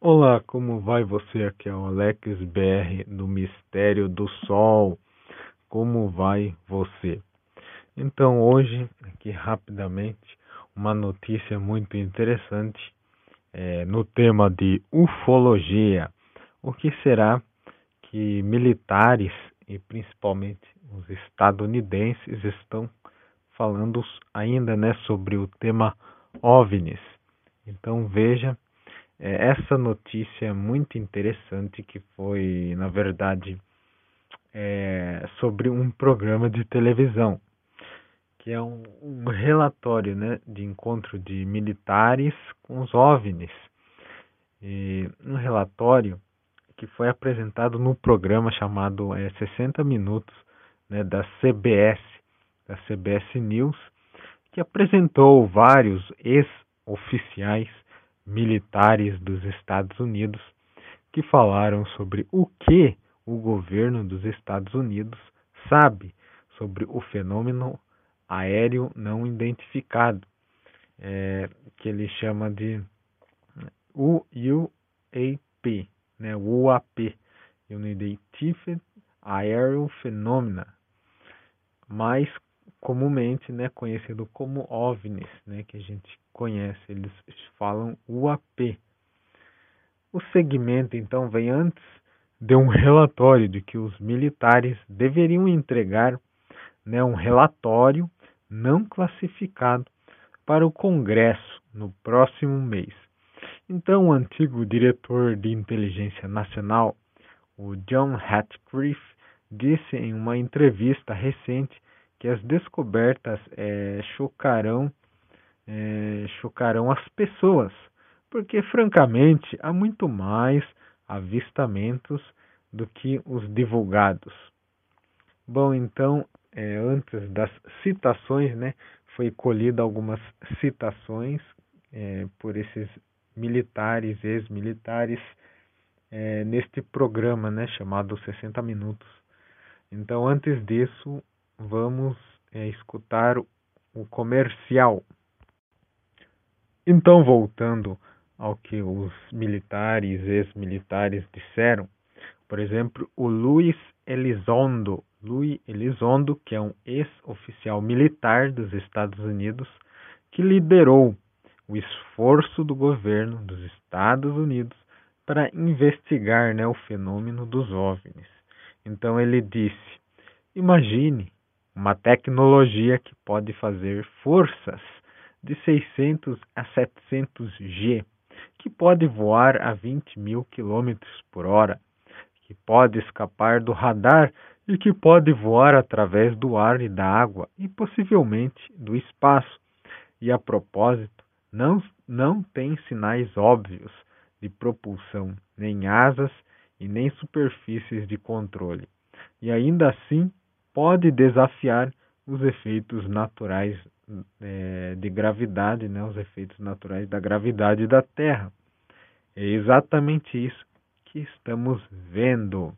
Olá, como vai você? Aqui é o Alex BR do Mistério do Sol. Como vai você? Então, hoje, aqui rapidamente, uma notícia muito interessante é, no tema de ufologia. O que será que militares e principalmente os estadunidenses estão falando ainda né, sobre o tema OVNIs? Então, veja é, essa notícia é muito interessante que foi, na verdade, é, sobre um programa de televisão, que é um, um relatório né, de encontro de militares com os OVNIs. E um relatório que foi apresentado no programa chamado é, 60 Minutos né, da CBS, da CBS News, que apresentou vários ex-oficiais militares dos Estados Unidos que falaram sobre o que o governo dos Estados Unidos sabe sobre o fenômeno aéreo não identificado, é, que ele chama de UAP, né, UAP, Unidentified Aerial Phenomena, mais comumente né, conhecido como OVNIs, né, que a gente conhece, eles falam UAP. O segmento então vem antes de um relatório de que os militares deveriam entregar né, um relatório não classificado para o Congresso no próximo mês. Então, o antigo diretor de inteligência nacional, o John Hatcliffe, disse em uma entrevista recente que as descobertas é, chocarão, é, chocarão as pessoas, porque francamente há muito mais avistamentos do que os divulgados. Bom, então, é, antes das citações, né, foi colhida algumas citações é, por esses militares, ex-militares, é, neste programa, né, chamado 60 Minutos. Então, antes disso, vamos é, escutar o comercial. Então, voltando ao que os militares, ex-militares disseram, por exemplo, o Luiz Elizondo, Luiz Elizondo, que é um ex-oficial militar dos Estados Unidos, que liderou o esforço do governo dos Estados Unidos para investigar né, o fenômeno dos OVNIs. Então ele disse: imagine uma tecnologia que pode fazer forças de 600 a 700 G, que pode voar a 20 mil quilômetros por hora, que pode escapar do radar e que pode voar através do ar e da água e possivelmente do espaço. E a propósito, não, não tem sinais óbvios de propulsão, nem asas e nem superfícies de controle. E ainda assim pode desafiar os efeitos naturais é, de gravidade, né, os efeitos naturais da gravidade da Terra. É exatamente isso que estamos vendo.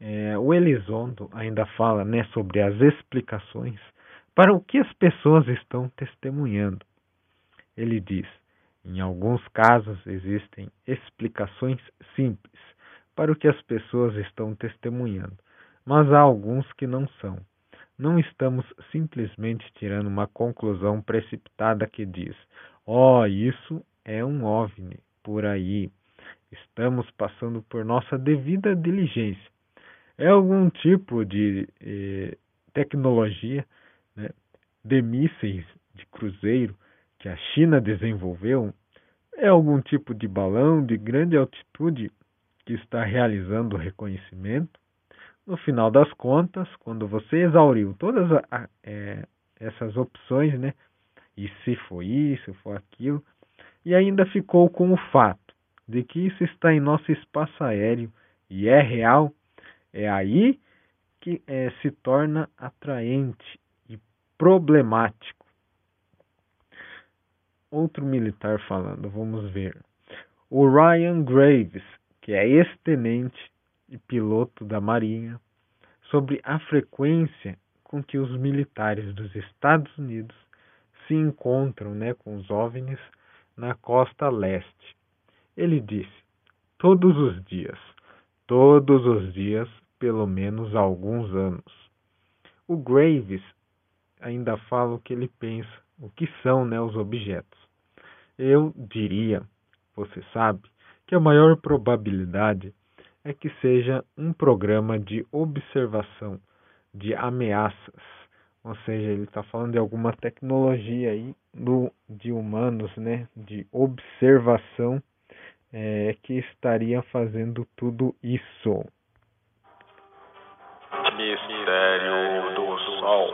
É, o Elizondo ainda fala né, sobre as explicações para o que as pessoas estão testemunhando. Ele diz: em alguns casos existem explicações simples para o que as pessoas estão testemunhando mas há alguns que não são. Não estamos simplesmente tirando uma conclusão precipitada que diz: oh, isso é um OVNI por aí. Estamos passando por nossa devida diligência. É algum tipo de eh, tecnologia né, de mísseis de cruzeiro que a China desenvolveu? É algum tipo de balão de grande altitude que está realizando o reconhecimento? No final das contas, quando você exauriu todas a, é, essas opções, né? E se foi isso, foi aquilo, e ainda ficou com o fato de que isso está em nosso espaço aéreo e é real, é aí que é, se torna atraente e problemático. Outro militar falando, vamos ver. O Ryan Graves, que é ex-tenente e piloto da Marinha sobre a frequência com que os militares dos Estados Unidos se encontram né, com os OVNIs na costa leste. Ele disse: todos os dias, todos os dias, pelo menos há alguns anos. O Graves ainda fala o que ele pensa, o que são né, os objetos. Eu diria, você sabe, que a maior probabilidade é que seja um programa de observação de ameaças. Ou seja, ele está falando de alguma tecnologia aí do, de humanos, né, de observação, é, que estaria fazendo tudo isso. Mistério do Sol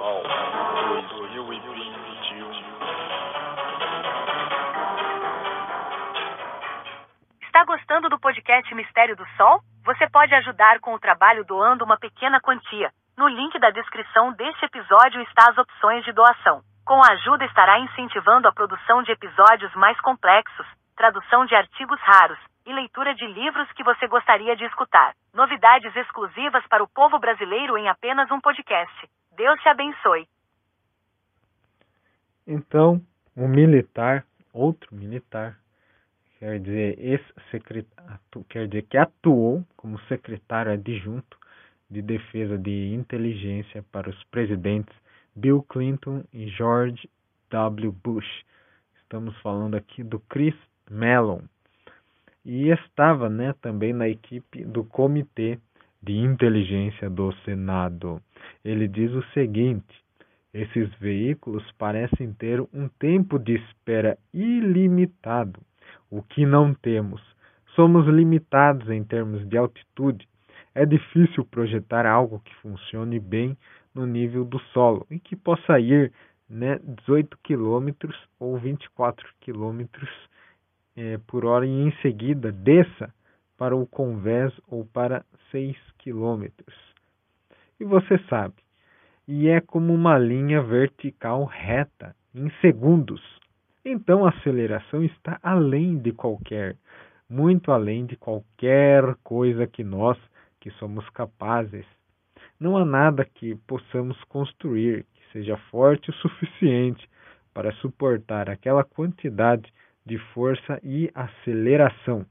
2021 Está gostando do podcast Mistério do Sol? Você pode ajudar com o trabalho doando uma pequena quantia. No link da descrição deste episódio está as opções de doação. Com a ajuda estará incentivando a produção de episódios mais complexos, tradução de artigos raros e leitura de livros que você gostaria de escutar. Novidades exclusivas para o povo brasileiro em apenas um podcast. Deus te abençoe. Então, um militar, outro militar, quer dizer, ex-secretário, quer dizer que atuou como secretário adjunto de defesa de inteligência para os presidentes Bill Clinton e George W. Bush. Estamos falando aqui do Chris Mellon. E estava né, também na equipe do Comitê de Inteligência do Senado. Ele diz o seguinte: esses veículos parecem ter um tempo de espera ilimitado, o que não temos. Somos limitados em termos de altitude. É difícil projetar algo que funcione bem no nível do solo e que possa ir né, 18 km ou 24 km é, por hora e em seguida desça para o convés ou para 6 km. E você sabe, e é como uma linha vertical reta em segundos. Então a aceleração está além de qualquer, muito além de qualquer coisa que nós, que somos capazes. Não há nada que possamos construir que seja forte o suficiente para suportar aquela quantidade de força e aceleração.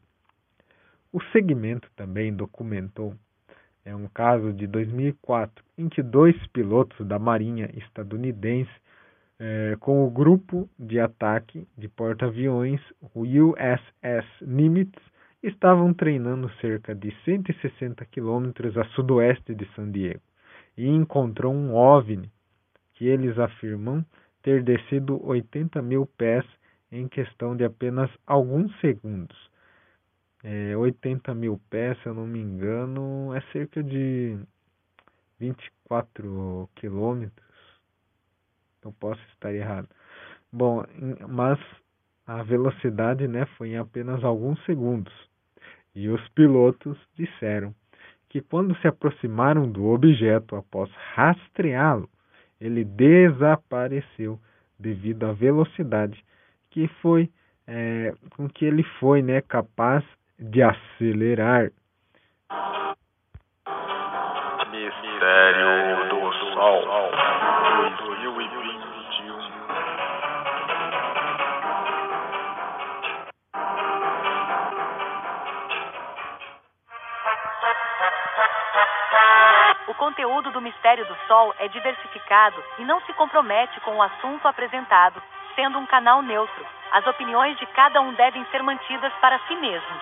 O segmento também documentou é um caso de 2004 em que dois pilotos da Marinha estadunidense, é, com o grupo de ataque de porta-aviões USS Nimitz, estavam treinando cerca de 160 quilômetros a sudoeste de San Diego e encontrou um OVNI que eles afirmam ter descido 80 mil pés em questão de apenas alguns segundos é, 80 mil pés, se eu não me engano, é cerca de 24 quilômetros. Eu posso estar errado. Bom, mas a velocidade né, foi em apenas alguns segundos. E os pilotos disseram que quando se aproximaram do objeto após rastreá-lo, ele desapareceu devido à velocidade que foi é, com que ele foi né, capaz de acelerar. Mistério do Sol conteúdo do Mistério do Sol é diversificado e não se compromete com o assunto apresentado, sendo um canal neutro. As opiniões de cada um devem ser mantidas para si mesmos.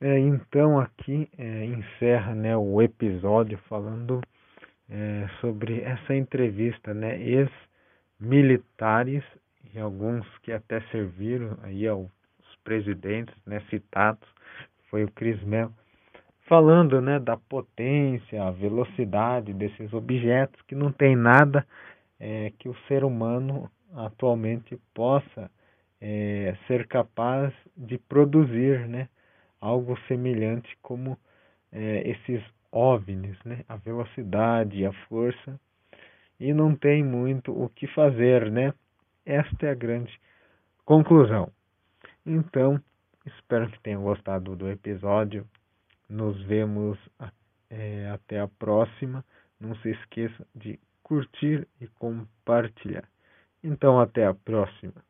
É, então aqui é, encerra né, o episódio falando é, sobre essa entrevista, né, ex-militares e alguns que até serviram aí aos presidentes né, citados, foi o Chris Mel, falando né, da potência, a velocidade desses objetos que não tem nada é, que o ser humano atualmente possa é, ser capaz de produzir né, algo semelhante como é, esses OVNIs, né, a velocidade a força, e não tem muito o que fazer, né? Esta é a grande conclusão. Então, espero que tenham gostado do episódio. Nos vemos é, até a próxima. Não se esqueça de curtir e compartilhar. Então, até a próxima.